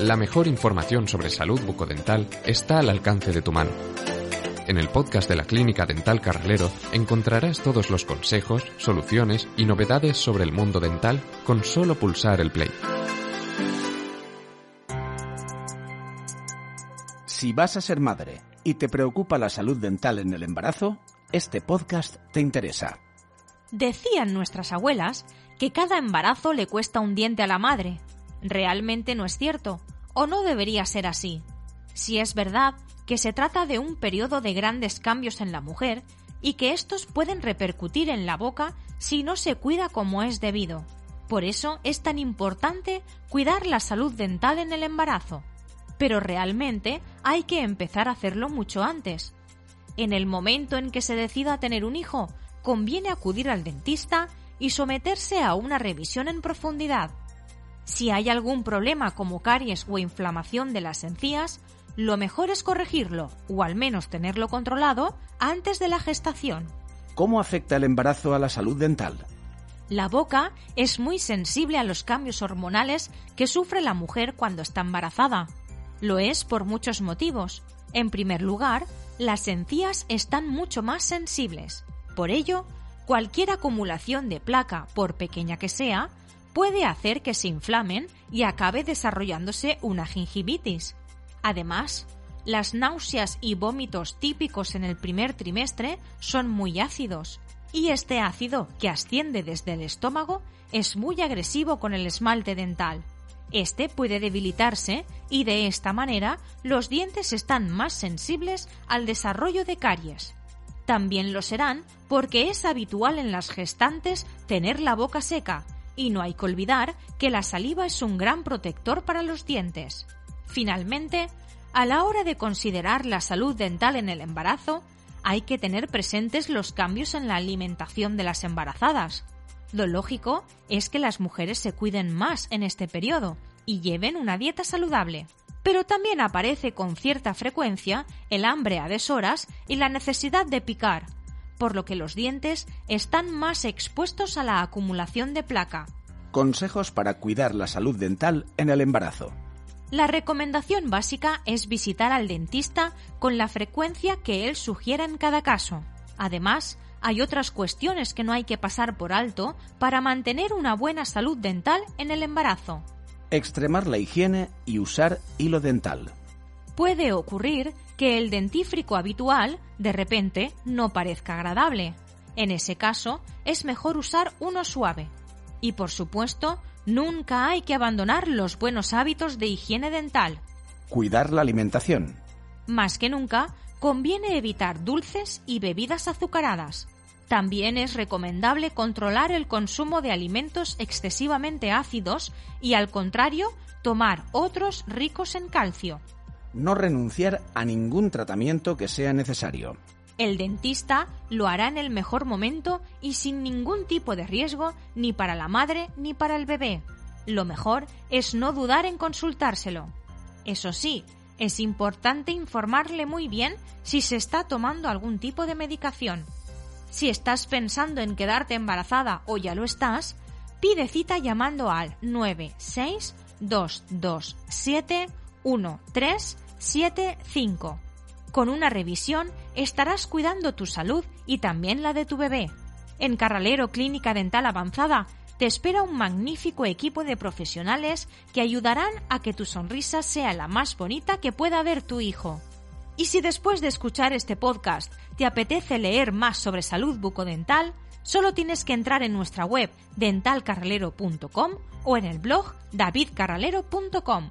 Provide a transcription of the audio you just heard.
La mejor información sobre salud bucodental está al alcance de tu mano. En el podcast de la Clínica Dental Carralero encontrarás todos los consejos, soluciones y novedades sobre el mundo dental con solo pulsar el play. Si vas a ser madre y te preocupa la salud dental en el embarazo, este podcast te interesa. Decían nuestras abuelas que cada embarazo le cuesta un diente a la madre. Realmente no es cierto, o no debería ser así. Si es verdad que se trata de un periodo de grandes cambios en la mujer y que estos pueden repercutir en la boca si no se cuida como es debido. Por eso es tan importante cuidar la salud dental en el embarazo. Pero realmente hay que empezar a hacerlo mucho antes. En el momento en que se decida tener un hijo, conviene acudir al dentista y someterse a una revisión en profundidad. Si hay algún problema como caries o inflamación de las encías, lo mejor es corregirlo o al menos tenerlo controlado antes de la gestación. ¿Cómo afecta el embarazo a la salud dental? La boca es muy sensible a los cambios hormonales que sufre la mujer cuando está embarazada. Lo es por muchos motivos. En primer lugar, las encías están mucho más sensibles. Por ello, cualquier acumulación de placa, por pequeña que sea, puede hacer que se inflamen y acabe desarrollándose una gingivitis. Además, las náuseas y vómitos típicos en el primer trimestre son muy ácidos, y este ácido, que asciende desde el estómago, es muy agresivo con el esmalte dental. Este puede debilitarse y de esta manera los dientes están más sensibles al desarrollo de caries. También lo serán porque es habitual en las gestantes tener la boca seca, y no hay que olvidar que la saliva es un gran protector para los dientes. Finalmente, a la hora de considerar la salud dental en el embarazo, hay que tener presentes los cambios en la alimentación de las embarazadas. Lo lógico es que las mujeres se cuiden más en este periodo y lleven una dieta saludable. Pero también aparece con cierta frecuencia el hambre a deshoras y la necesidad de picar, por lo que los dientes están más expuestos a la acumulación de placa. Consejos para cuidar la salud dental en el embarazo. La recomendación básica es visitar al dentista con la frecuencia que él sugiera en cada caso. Además, hay otras cuestiones que no hay que pasar por alto para mantener una buena salud dental en el embarazo. Extremar la higiene y usar hilo dental. Puede ocurrir que el dentífrico habitual de repente no parezca agradable. En ese caso, es mejor usar uno suave. Y por supuesto, nunca hay que abandonar los buenos hábitos de higiene dental. Cuidar la alimentación. Más que nunca, conviene evitar dulces y bebidas azucaradas. También es recomendable controlar el consumo de alimentos excesivamente ácidos y, al contrario, tomar otros ricos en calcio. No renunciar a ningún tratamiento que sea necesario. El dentista lo hará en el mejor momento y sin ningún tipo de riesgo ni para la madre ni para el bebé. Lo mejor es no dudar en consultárselo. Eso sí, es importante informarle muy bien si se está tomando algún tipo de medicación. Si estás pensando en quedarte embarazada o ya lo estás, pide cita llamando al 962271375. Con una revisión estarás cuidando tu salud y también la de tu bebé. En Carralero Clínica Dental Avanzada te espera un magnífico equipo de profesionales que ayudarán a que tu sonrisa sea la más bonita que pueda ver tu hijo. Y si después de escuchar este podcast te apetece leer más sobre salud bucodental, solo tienes que entrar en nuestra web dentalcarralero.com o en el blog davidcarralero.com.